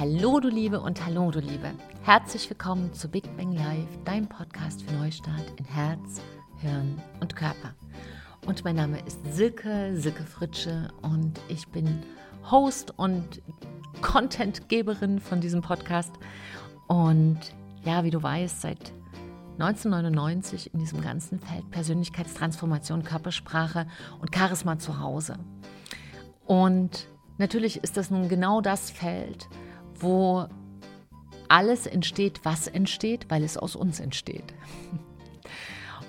Hallo du Liebe und hallo du Liebe. Herzlich willkommen zu Big Bang Live, dein Podcast für Neustart in Herz, Hirn und Körper. Und mein Name ist Silke, Silke Fritsche und ich bin Host und Contentgeberin von diesem Podcast. Und ja, wie du weißt, seit 1999 in diesem ganzen Feld Persönlichkeitstransformation, Körpersprache und Charisma zu Hause. Und natürlich ist das nun genau das Feld, wo alles entsteht, was entsteht, weil es aus uns entsteht.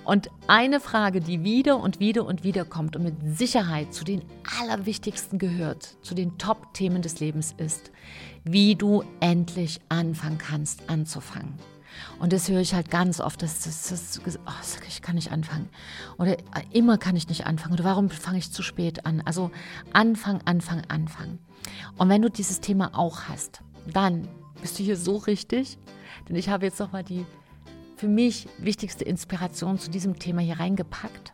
Und eine Frage, die wieder und wieder und wieder kommt und mit Sicherheit zu den allerwichtigsten gehört, zu den Top-Themen des Lebens ist, wie du endlich anfangen kannst anzufangen. Und das höre ich halt ganz oft, dass das, das, das oh, ich kann nicht anfangen. Oder äh, immer kann ich nicht anfangen. Oder warum fange ich zu spät an? Also Anfang, Anfang, Anfang. Und wenn du dieses Thema auch hast, dann bist du hier so richtig. Denn ich habe jetzt nochmal die für mich wichtigste Inspiration zu diesem Thema hier reingepackt.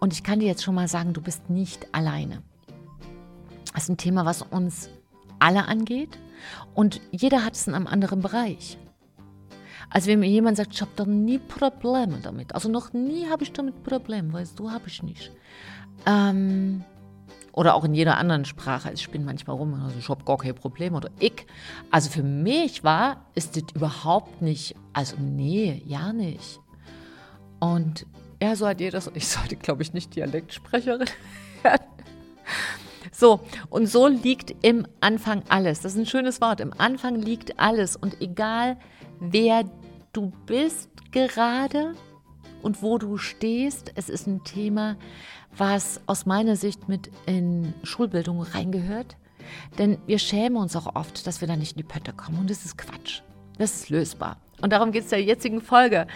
Und ich kann dir jetzt schon mal sagen, du bist nicht alleine. Das ist ein Thema, was uns alle angeht und jeder hat es in einem anderen Bereich. Also wenn mir jemand sagt, ich habe da nie Probleme damit, also noch nie habe ich damit Probleme, weißt du, habe ich nicht. Ähm, oder auch in jeder anderen Sprache. Ich spinne manchmal rum, also ich habe gar kein Problem oder ich. Also für mich war, ist das überhaupt nicht, also nee, ja nicht. Und ja, so hat jeder, ich sollte glaube ich nicht Dialektsprecherin werden. So, und so liegt im Anfang alles. Das ist ein schönes Wort. Im Anfang liegt alles. Und egal, wer du bist gerade und wo du stehst, es ist ein Thema, was aus meiner Sicht mit in Schulbildung reingehört. Denn wir schämen uns auch oft, dass wir da nicht in die Pötte kommen. Und das ist Quatsch. Das ist lösbar. Und darum geht es der jetzigen Folge.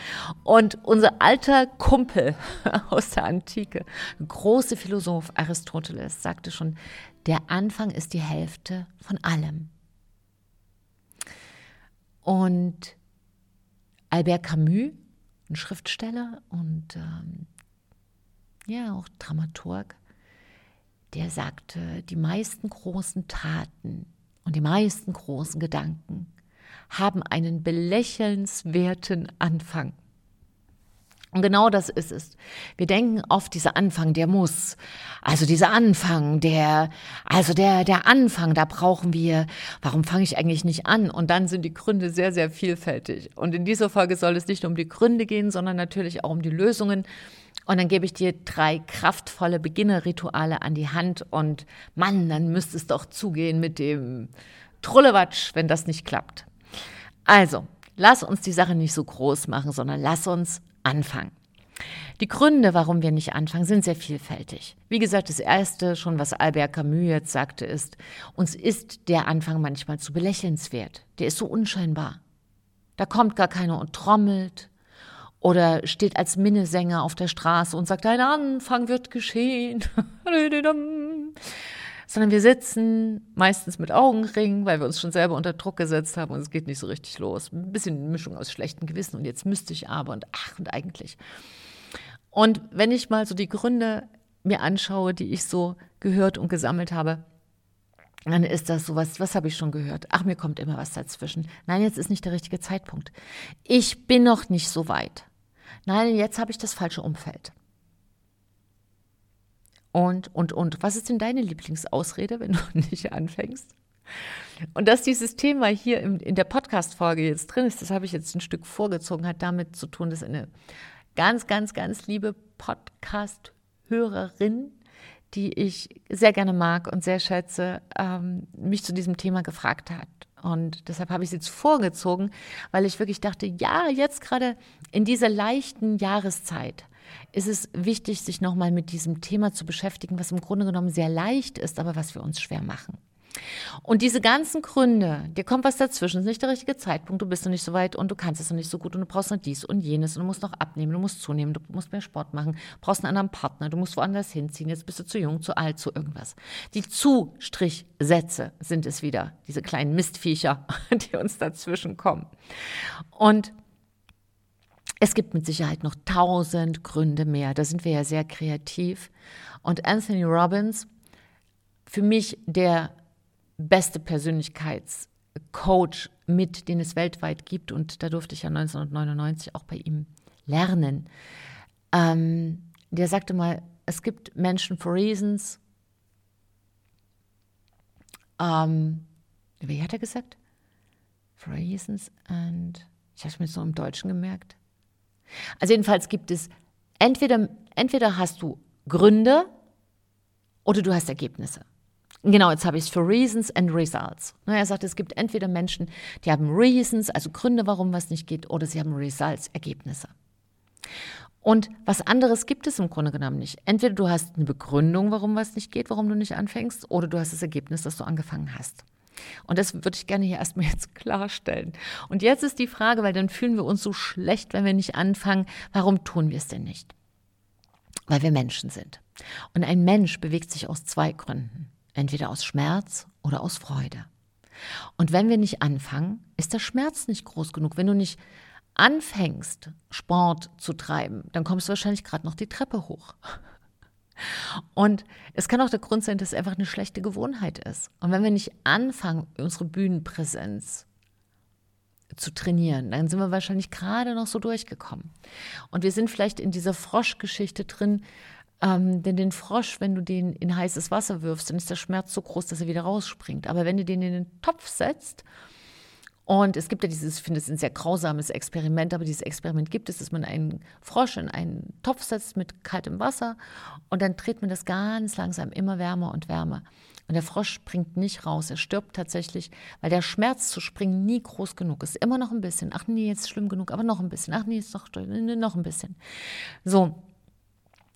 Und unser alter Kumpel aus der Antike, große Philosoph Aristoteles, sagte schon, der Anfang ist die Hälfte von allem. Und Albert Camus, ein Schriftsteller und ähm, ja auch Dramaturg, der sagte, die meisten großen Taten und die meisten großen Gedanken haben einen belächelnswerten Anfang. Und genau das ist es. Wir denken oft, dieser Anfang, der muss. Also dieser Anfang, der, also der, der Anfang, da brauchen wir, warum fange ich eigentlich nicht an? Und dann sind die Gründe sehr, sehr vielfältig. Und in dieser Folge soll es nicht um die Gründe gehen, sondern natürlich auch um die Lösungen. Und dann gebe ich dir drei kraftvolle Beginnerrituale an die Hand. Und Mann, dann müsste es doch zugehen mit dem Trullewatsch, wenn das nicht klappt. Also, lass uns die Sache nicht so groß machen, sondern lass uns anfangen. Die Gründe, warum wir nicht anfangen, sind sehr vielfältig. Wie gesagt, das erste, schon was Albert Camus jetzt sagte, ist, uns ist der Anfang manchmal zu belächelnswert. Der ist so unscheinbar. Da kommt gar keiner und trommelt oder steht als Minnesänger auf der Straße und sagt, ein Anfang wird geschehen. sondern wir sitzen meistens mit Augenringen, weil wir uns schon selber unter Druck gesetzt haben und es geht nicht so richtig los. Ein bisschen Mischung aus schlechtem Gewissen und jetzt müsste ich aber und ach und eigentlich. Und wenn ich mal so die Gründe mir anschaue, die ich so gehört und gesammelt habe, dann ist das sowas, was habe ich schon gehört? Ach, mir kommt immer was dazwischen. Nein, jetzt ist nicht der richtige Zeitpunkt. Ich bin noch nicht so weit. Nein, jetzt habe ich das falsche Umfeld und, und, und. Was ist denn deine Lieblingsausrede, wenn du nicht anfängst? Und dass dieses Thema hier in, in der Podcast-Folge jetzt drin ist, das habe ich jetzt ein Stück vorgezogen, hat damit zu tun, dass eine ganz, ganz, ganz liebe Podcast-Hörerin, die ich sehr gerne mag und sehr schätze, ähm, mich zu diesem Thema gefragt hat. Und deshalb habe ich es jetzt vorgezogen, weil ich wirklich dachte, ja, jetzt gerade in dieser leichten Jahreszeit ist es wichtig, sich nochmal mit diesem Thema zu beschäftigen, was im Grunde genommen sehr leicht ist, aber was wir uns schwer machen. Und diese ganzen Gründe, dir kommt was dazwischen, ist nicht der richtige Zeitpunkt, du bist noch nicht so weit und du kannst es noch nicht so gut und du brauchst noch dies und jenes und du musst noch abnehmen, du musst zunehmen, du musst mehr Sport machen, brauchst einen anderen Partner, du musst woanders hinziehen, jetzt bist du zu jung, zu alt, zu irgendwas. Die Zustrichsätze sind es wieder, diese kleinen Mistviecher, die uns dazwischen kommen. Und es gibt mit Sicherheit noch tausend Gründe mehr. Da sind wir ja sehr kreativ. Und Anthony Robbins, für mich der beste Persönlichkeits- Coach mit, den es weltweit gibt. Und da durfte ich ja 1999 auch bei ihm lernen. Ähm, der sagte mal, es gibt Menschen for reasons. Ähm, wie hat er gesagt? For reasons and ich habe es mir so im Deutschen gemerkt. Also jedenfalls gibt es entweder, entweder hast du Gründe oder du hast Ergebnisse. Genau, jetzt habe ich es für Reasons and Results. Er sagt, es gibt entweder Menschen, die haben Reasons, also Gründe, warum was nicht geht, oder sie haben Results, Ergebnisse. Und was anderes gibt es im Grunde genommen nicht. Entweder du hast eine Begründung, warum was nicht geht, warum du nicht anfängst, oder du hast das Ergebnis, dass du angefangen hast. Und das würde ich gerne hier erstmal jetzt klarstellen. Und jetzt ist die Frage, weil dann fühlen wir uns so schlecht, wenn wir nicht anfangen, warum tun wir es denn nicht? Weil wir Menschen sind. Und ein Mensch bewegt sich aus zwei Gründen. Entweder aus Schmerz oder aus Freude. Und wenn wir nicht anfangen, ist der Schmerz nicht groß genug. Wenn du nicht anfängst, Sport zu treiben, dann kommst du wahrscheinlich gerade noch die Treppe hoch. Und es kann auch der Grund sein, dass es einfach eine schlechte Gewohnheit ist. Und wenn wir nicht anfangen, unsere Bühnenpräsenz zu trainieren, dann sind wir wahrscheinlich gerade noch so durchgekommen. Und wir sind vielleicht in dieser Froschgeschichte drin, ähm, denn den Frosch, wenn du den in heißes Wasser wirfst, dann ist der Schmerz so groß, dass er wieder rausspringt. Aber wenn du den in den Topf setzt, und es gibt ja dieses, ich finde es ein sehr grausames Experiment, aber dieses Experiment gibt es, dass man einen Frosch in einen Topf setzt mit kaltem Wasser und dann dreht man das ganz langsam immer wärmer und wärmer. Und der Frosch springt nicht raus, er stirbt tatsächlich, weil der Schmerz zu springen nie groß genug ist. Immer noch ein bisschen. Ach nee, jetzt schlimm genug, aber noch ein bisschen. Ach nee, ist noch, noch ein bisschen. So,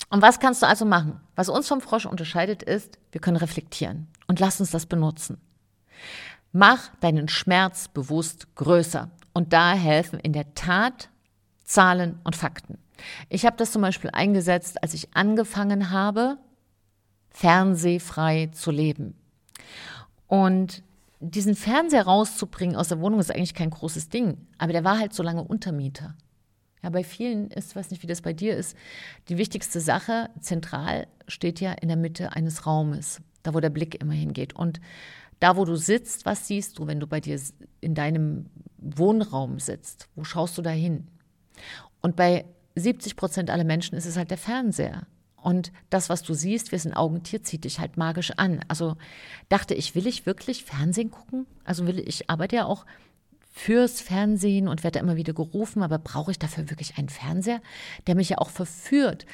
und was kannst du also machen? Was uns vom Frosch unterscheidet, ist, wir können reflektieren und lass uns das benutzen. Mach deinen Schmerz bewusst größer. Und da helfen in der Tat Zahlen und Fakten. Ich habe das zum Beispiel eingesetzt, als ich angefangen habe, fernsehfrei zu leben. Und diesen Fernseher rauszubringen aus der Wohnung ist eigentlich kein großes Ding, aber der war halt so lange Untermieter. Ja, bei vielen ist, weiß nicht, wie das bei dir ist, die wichtigste Sache zentral steht ja in der Mitte eines Raumes, da wo der Blick immer hingeht. Und da, wo du sitzt, was siehst du, wenn du bei dir in deinem Wohnraum sitzt? Wo schaust du da hin? Und bei 70 Prozent aller Menschen ist es halt der Fernseher. Und das, was du siehst, wir sind Augentier, zieht dich halt magisch an. Also dachte ich, will ich wirklich Fernsehen gucken? Also will ich arbeite ja auch fürs Fernsehen und werde immer wieder gerufen, aber brauche ich dafür wirklich einen Fernseher, der mich ja auch verführt?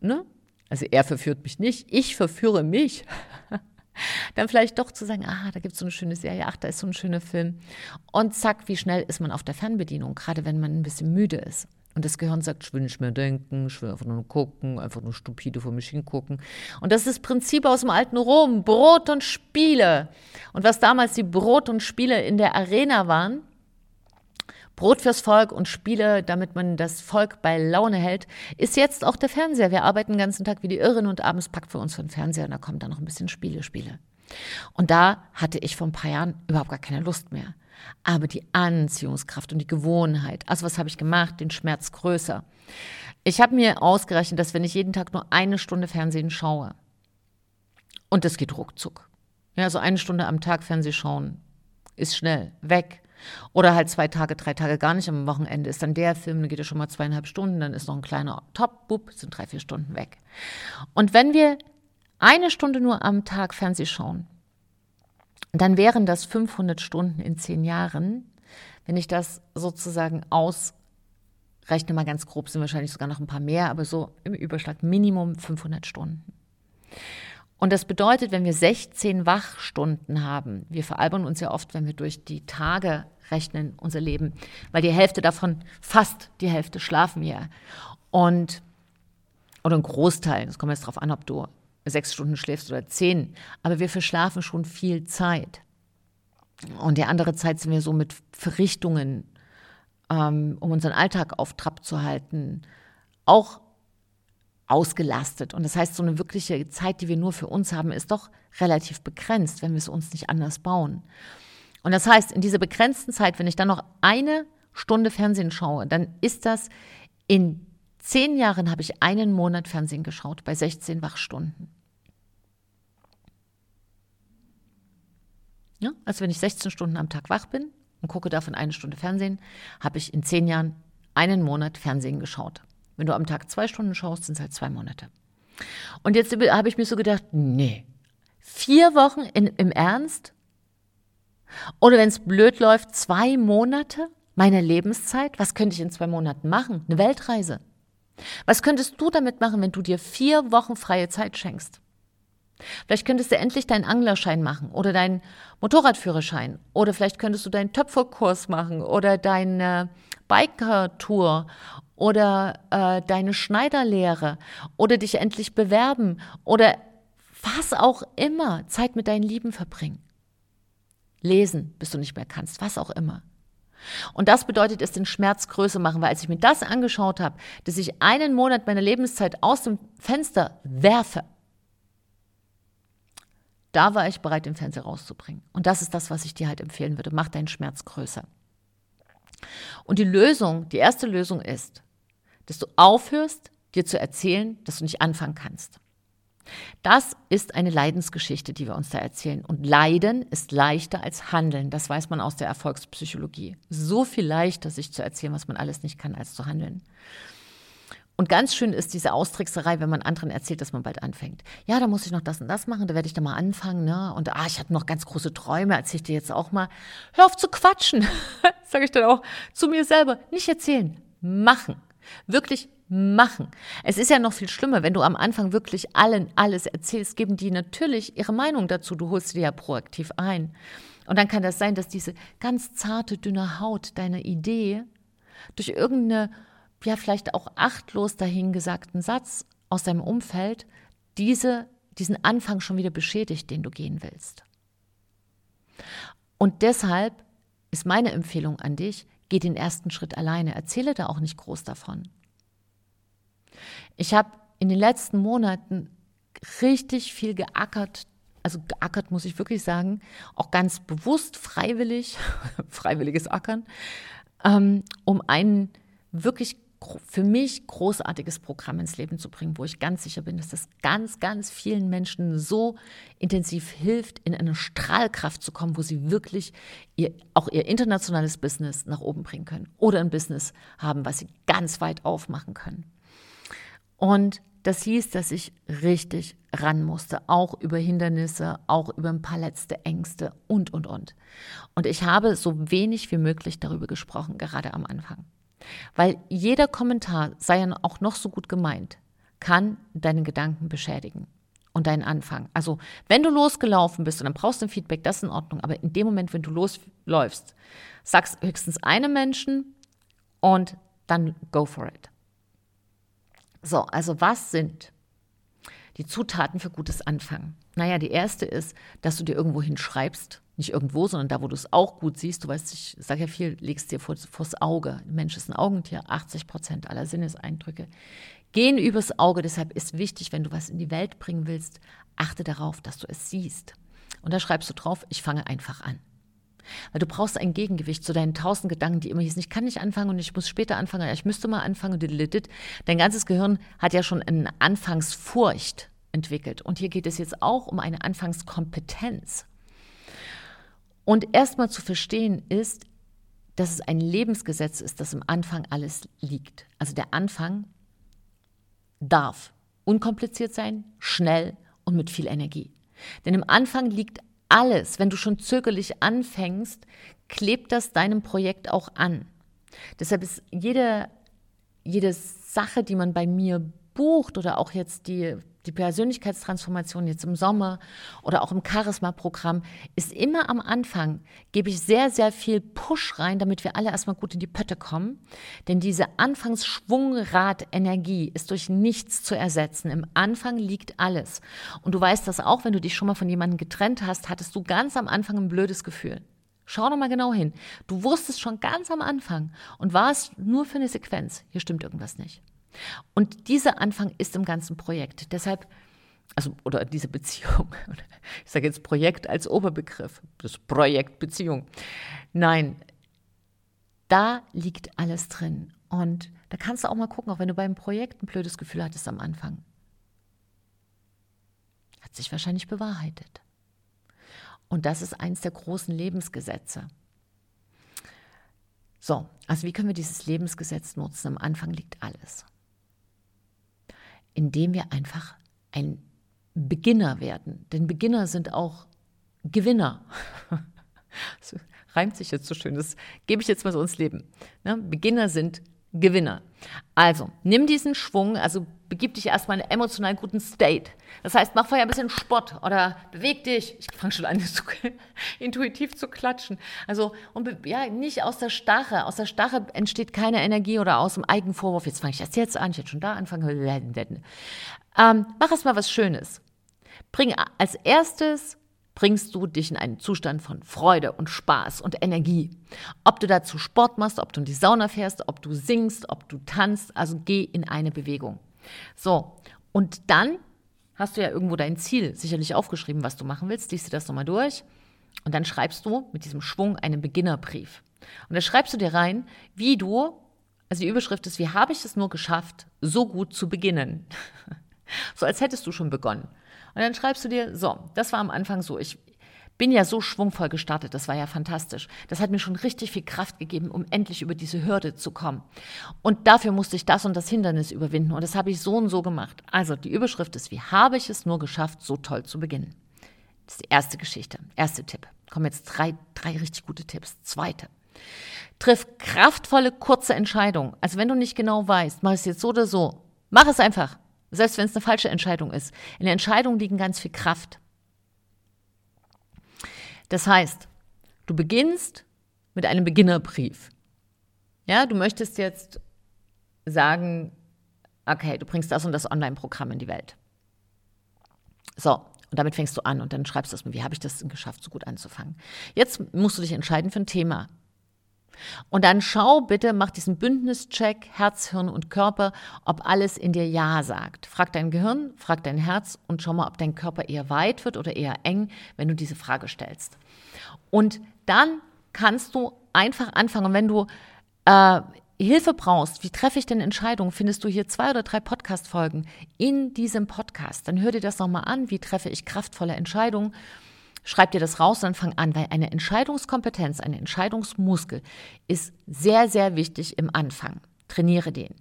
Ne? Also er verführt mich nicht, ich verführe mich. Dann vielleicht doch zu sagen, ah, da gibt es so eine schöne Serie, ach, da ist so ein schöner Film. Und zack, wie schnell ist man auf der Fernbedienung, gerade wenn man ein bisschen müde ist. Und das Gehirn sagt, ich will nicht mehr denken, ich will einfach nur gucken, einfach nur stupide vor mich hingucken. Und das ist das Prinzip aus dem alten Rom, Brot und Spiele. Und was damals die Brot und Spiele in der Arena waren, Brot fürs Volk und Spiele, damit man das Volk bei Laune hält, ist jetzt auch der Fernseher. Wir arbeiten den ganzen Tag wie die Irren und abends packt für uns für den Fernseher und da kommt dann noch ein bisschen Spiele, Spiele. Und da hatte ich vor ein paar Jahren überhaupt gar keine Lust mehr. Aber die Anziehungskraft und die Gewohnheit, also was habe ich gemacht, den Schmerz größer. Ich habe mir ausgerechnet, dass wenn ich jeden Tag nur eine Stunde Fernsehen schaue, und das geht ruckzuck, ja, so eine Stunde am Tag Fernsehen schauen, ist schnell weg. Oder halt zwei Tage, drei Tage gar nicht am Wochenende ist dann der Film, dann geht er schon mal zweieinhalb Stunden, dann ist noch ein kleiner Top, bup, sind drei, vier Stunden weg. Und wenn wir eine Stunde nur am Tag Fernseh schauen, dann wären das 500 Stunden in zehn Jahren. Wenn ich das sozusagen ausrechne, mal ganz grob, sind wahrscheinlich sogar noch ein paar mehr, aber so im Überschlag Minimum 500 Stunden. Und das bedeutet, wenn wir 16 Wachstunden haben, wir veralbern uns ja oft, wenn wir durch die Tage rechnen, unser Leben, weil die Hälfte davon, fast die Hälfte schlafen wir. Und, oder ein Großteil, es kommt jetzt darauf an, ob du sechs Stunden schläfst oder zehn, aber wir verschlafen schon viel Zeit. Und die andere Zeit sind wir so mit Verrichtungen, ähm, um unseren Alltag auf Trab zu halten, auch ausgelastet. Und das heißt, so eine wirkliche Zeit, die wir nur für uns haben, ist doch relativ begrenzt, wenn wir es uns nicht anders bauen. Und das heißt, in dieser begrenzten Zeit, wenn ich dann noch eine Stunde Fernsehen schaue, dann ist das in zehn Jahren habe ich einen Monat Fernsehen geschaut bei 16 Wachstunden. Ja? Also wenn ich 16 Stunden am Tag wach bin und gucke davon eine Stunde Fernsehen, habe ich in zehn Jahren einen Monat Fernsehen geschaut. Wenn du am Tag zwei Stunden schaust, sind es halt zwei Monate. Und jetzt habe ich mir so gedacht, nee, vier Wochen in, im Ernst? Oder wenn es blöd läuft, zwei Monate meiner Lebenszeit? Was könnte ich in zwei Monaten machen? Eine Weltreise. Was könntest du damit machen, wenn du dir vier Wochen freie Zeit schenkst? Vielleicht könntest du endlich deinen Anglerschein machen oder deinen Motorradführerschein oder vielleicht könntest du deinen Töpferkurs machen oder deine Biker-Tour oder äh, deine Schneiderlehre oder dich endlich bewerben oder was auch immer, Zeit mit deinen Lieben verbringen. Lesen, bis du nicht mehr kannst, was auch immer. Und das bedeutet es, den Schmerz größer machen, weil als ich mir das angeschaut habe, dass ich einen Monat meiner Lebenszeit aus dem Fenster werfe, da war ich bereit, den Fernseher rauszubringen. Und das ist das, was ich dir halt empfehlen würde. Mach deinen Schmerz größer. Und die Lösung, die erste Lösung ist, dass du aufhörst, dir zu erzählen, dass du nicht anfangen kannst. Das ist eine Leidensgeschichte, die wir uns da erzählen. Und Leiden ist leichter als Handeln. Das weiß man aus der Erfolgspsychologie. So viel leichter, sich zu erzählen, was man alles nicht kann, als zu handeln. Und ganz schön ist diese Austrickserei, wenn man anderen erzählt, dass man bald anfängt. Ja, da muss ich noch das und das machen, da werde ich da mal anfangen. Ne? Und ah, ich hatte noch ganz große Träume, erzähle ich dir jetzt auch mal. Hör auf zu quatschen, sage ich dann auch zu mir selber. Nicht erzählen, machen. Wirklich machen. Es ist ja noch viel schlimmer, wenn du am Anfang wirklich allen alles erzählst, geben die natürlich ihre Meinung dazu. Du holst sie ja proaktiv ein. Und dann kann das sein, dass diese ganz zarte, dünne Haut deiner Idee durch irgendeine, ja, vielleicht auch achtlos dahingesagten Satz aus deinem Umfeld diese, diesen Anfang schon wieder beschädigt, den du gehen willst. Und deshalb ist meine Empfehlung an dich, geh den ersten Schritt alleine. Erzähle da auch nicht groß davon. Ich habe in den letzten Monaten richtig viel geackert, also geackert muss ich wirklich sagen, auch ganz bewusst, freiwillig, freiwilliges Ackern, ähm, um ein wirklich für mich großartiges Programm ins Leben zu bringen, wo ich ganz sicher bin, dass das ganz, ganz vielen Menschen so intensiv hilft, in eine Strahlkraft zu kommen, wo sie wirklich ihr, auch ihr internationales Business nach oben bringen können oder ein Business haben, was sie ganz weit aufmachen können. Und das hieß, dass ich richtig ran musste, auch über Hindernisse, auch über ein paar letzte Ängste und, und, und. Und ich habe so wenig wie möglich darüber gesprochen, gerade am Anfang. Weil jeder Kommentar, sei er auch noch so gut gemeint, kann deine Gedanken beschädigen und deinen Anfang. Also, wenn du losgelaufen bist und dann brauchst du ein Feedback, das ist in Ordnung. Aber in dem Moment, wenn du losläufst, sagst höchstens einem Menschen und dann go for it. So, also was sind die Zutaten für gutes Anfangen? Naja, die erste ist, dass du dir irgendwo hinschreibst, nicht irgendwo, sondern da, wo du es auch gut siehst. Du weißt, ich sage ja viel, legst dir vor, vors Auge. Ein Mensch ist ein Augentier, 80 Prozent aller Sinneseindrücke gehen übers Auge. Deshalb ist wichtig, wenn du was in die Welt bringen willst, achte darauf, dass du es siehst. Und da schreibst du drauf, ich fange einfach an. Weil du brauchst ein Gegengewicht zu deinen tausend Gedanken, die immer hießen, ich kann nicht anfangen und ich muss später anfangen, ich müsste mal anfangen. Dein ganzes Gehirn hat ja schon eine Anfangsfurcht entwickelt. Und hier geht es jetzt auch um eine Anfangskompetenz. Und erstmal zu verstehen ist, dass es ein Lebensgesetz ist, dass im Anfang alles liegt. Also der Anfang darf unkompliziert sein, schnell und mit viel Energie. Denn im Anfang liegt alles, wenn du schon zögerlich anfängst, klebt das deinem Projekt auch an. Deshalb ist jede, jede Sache, die man bei mir bucht oder auch jetzt die die Persönlichkeitstransformation jetzt im Sommer oder auch im Charisma-Programm ist immer am Anfang, gebe ich sehr, sehr viel Push rein, damit wir alle erstmal gut in die Pötte kommen. Denn diese Anfangsschwungrad-Energie ist durch nichts zu ersetzen. Im Anfang liegt alles. Und du weißt das auch, wenn du dich schon mal von jemandem getrennt hast, hattest du ganz am Anfang ein blödes Gefühl. Schau noch mal genau hin. Du wusstest schon ganz am Anfang und warst nur für eine Sequenz. Hier stimmt irgendwas nicht. Und dieser Anfang ist im ganzen Projekt. Deshalb, also, oder diese Beziehung, ich sage jetzt Projekt als Oberbegriff, das Projekt Beziehung. Nein, da liegt alles drin. Und da kannst du auch mal gucken, auch wenn du beim Projekt ein blödes Gefühl hattest am Anfang. Hat sich wahrscheinlich bewahrheitet. Und das ist eins der großen Lebensgesetze. So, also wie können wir dieses Lebensgesetz nutzen? Am Anfang liegt alles. Indem wir einfach ein Beginner werden. Denn Beginner sind auch Gewinner. Das reimt sich jetzt so schön, das gebe ich jetzt mal so ins Leben. Ne? Beginner sind Gewinner. Also, nimm diesen Schwung, also begib dich erstmal in einen emotional guten State. Das heißt, mach vorher ein bisschen Sport oder beweg dich. Ich fange schon an, zu, intuitiv zu klatschen. Also, und ja, nicht aus der Starre. Aus der Starre entsteht keine Energie oder aus dem Eigenvorwurf. Jetzt fange ich erst jetzt an, ich hätte schon da anfangen. Ähm, mach erstmal was Schönes. Bring als erstes bringst du dich in einen Zustand von Freude und Spaß und Energie. Ob du dazu Sport machst, ob du in die Sauna fährst, ob du singst, ob du tanzt, also geh in eine Bewegung. So, und dann hast du ja irgendwo dein Ziel sicherlich aufgeschrieben, was du machen willst, liest dir das nochmal durch und dann schreibst du mit diesem Schwung einen Beginnerbrief. Und da schreibst du dir rein, wie du, also die Überschrift ist, wie habe ich es nur geschafft, so gut zu beginnen? so als hättest du schon begonnen. Und dann schreibst du dir, so, das war am Anfang so, ich bin ja so schwungvoll gestartet, das war ja fantastisch. Das hat mir schon richtig viel Kraft gegeben, um endlich über diese Hürde zu kommen. Und dafür musste ich das und das Hindernis überwinden und das habe ich so und so gemacht. Also die Überschrift ist, wie habe ich es nur geschafft, so toll zu beginnen? Das ist die erste Geschichte, erste Tipp. Kommen jetzt drei, drei richtig gute Tipps. Zweite. Triff kraftvolle, kurze Entscheidungen. Also wenn du nicht genau weißt, mach es jetzt so oder so, mach es einfach. Selbst wenn es eine falsche Entscheidung ist. In der Entscheidung liegen ganz viel Kraft. Das heißt, du beginnst mit einem Beginnerbrief. Ja, du möchtest jetzt sagen, okay, du bringst das und das Online-Programm in die Welt. So, und damit fängst du an und dann schreibst du es mir, wie habe ich das geschafft, so gut anzufangen. Jetzt musst du dich entscheiden für ein Thema. Und dann schau bitte, mach diesen Bündnischeck, Herz, Hirn und Körper, ob alles in dir Ja sagt. Frag dein Gehirn, frag dein Herz und schau mal, ob dein Körper eher weit wird oder eher eng, wenn du diese Frage stellst. Und dann kannst du einfach anfangen. Wenn du äh, Hilfe brauchst, wie treffe ich denn Entscheidungen, findest du hier zwei oder drei Podcast-Folgen in diesem Podcast. Dann hör dir das nochmal an, wie treffe ich kraftvolle Entscheidungen schreib dir das raus und dann fang an, weil eine Entscheidungskompetenz, ein Entscheidungsmuskel ist sehr, sehr wichtig im Anfang. Trainiere den.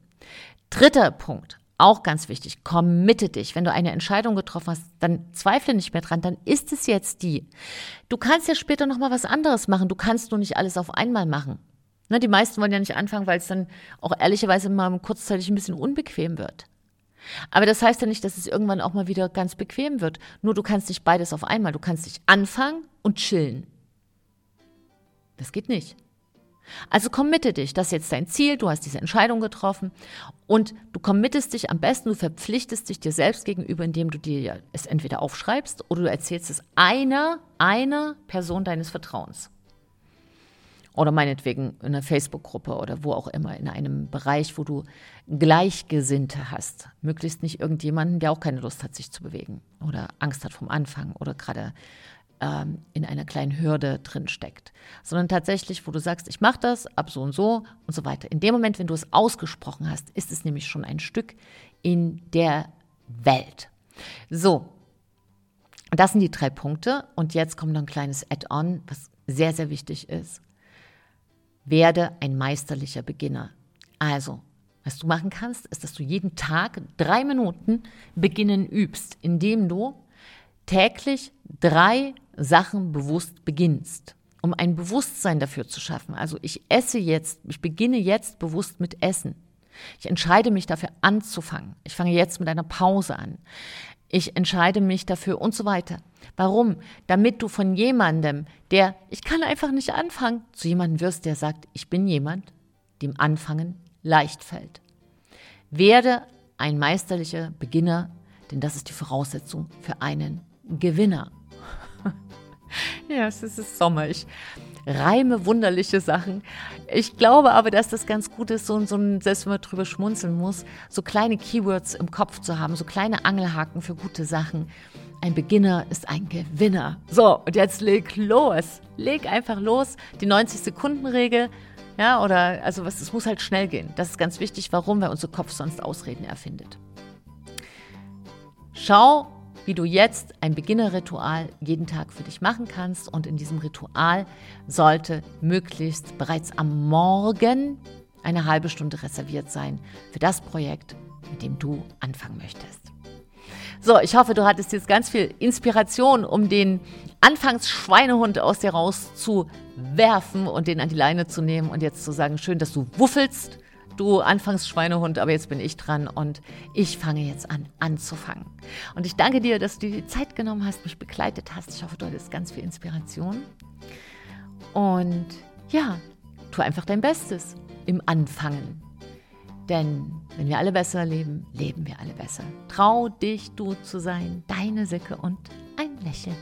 Dritter Punkt, auch ganz wichtig, committe dich. Wenn du eine Entscheidung getroffen hast, dann zweifle nicht mehr dran, dann ist es jetzt die. Du kannst ja später nochmal was anderes machen, du kannst nur nicht alles auf einmal machen. Ne, die meisten wollen ja nicht anfangen, weil es dann auch ehrlicherweise mal kurzzeitig ein bisschen unbequem wird. Aber das heißt ja nicht, dass es irgendwann auch mal wieder ganz bequem wird. Nur du kannst nicht beides auf einmal. Du kannst nicht anfangen und chillen. Das geht nicht. Also committe dich, das ist jetzt dein Ziel, du hast diese Entscheidung getroffen und du committest dich am besten, du verpflichtest dich dir selbst gegenüber, indem du dir es entweder aufschreibst oder du erzählst es einer, einer Person deines Vertrauens oder meinetwegen in einer Facebook-Gruppe oder wo auch immer, in einem Bereich, wo du Gleichgesinnte hast. Möglichst nicht irgendjemanden, der auch keine Lust hat, sich zu bewegen oder Angst hat vom Anfang oder gerade ähm, in einer kleinen Hürde drin steckt, sondern tatsächlich, wo du sagst, ich mache das ab so und so und so weiter. In dem Moment, wenn du es ausgesprochen hast, ist es nämlich schon ein Stück in der Welt. So, das sind die drei Punkte und jetzt kommt noch ein kleines Add-on, was sehr, sehr wichtig ist. Werde ein meisterlicher Beginner. Also, was du machen kannst, ist, dass du jeden Tag drei Minuten beginnen übst, indem du täglich drei Sachen bewusst beginnst, um ein Bewusstsein dafür zu schaffen. Also ich esse jetzt, ich beginne jetzt bewusst mit Essen. Ich entscheide mich dafür anzufangen. Ich fange jetzt mit einer Pause an. Ich entscheide mich dafür und so weiter. Warum? Damit du von jemandem, der, ich kann einfach nicht anfangen, zu jemandem wirst, der sagt, ich bin jemand, dem Anfangen leicht fällt. Werde ein meisterlicher Beginner, denn das ist die Voraussetzung für einen Gewinner. ja, es ist Sommer. Ich reime wunderliche Sachen. Ich glaube aber, dass das ganz gut ist, so, so selbst wenn man drüber schmunzeln muss, so kleine Keywords im Kopf zu haben, so kleine Angelhaken für gute Sachen. Ein Beginner ist ein Gewinner. So, und jetzt leg los. Leg einfach los. Die 90-Sekunden-Regel. Ja, oder, also was, es muss halt schnell gehen. Das ist ganz wichtig. Warum? Weil unser Kopf sonst Ausreden erfindet. Schau wie du jetzt ein Beginnerritual jeden Tag für dich machen kannst. Und in diesem Ritual sollte möglichst bereits am Morgen eine halbe Stunde reserviert sein für das Projekt, mit dem du anfangen möchtest. So, ich hoffe, du hattest jetzt ganz viel Inspiration, um den Anfangsschweinehund aus dir rauszuwerfen und den an die Leine zu nehmen und jetzt zu sagen, schön, dass du wuffelst, du Anfangsschweinehund, aber jetzt bin ich dran und ich fange jetzt an, anzufangen. Und ich danke dir, dass du dir die Zeit genommen hast, mich begleitet hast. Ich hoffe, du hattest ganz viel Inspiration. Und ja, tu einfach dein Bestes im Anfangen. Denn wenn wir alle besser leben, leben wir alle besser. Trau dich, du zu sein, deine Sicke und ein Lächeln.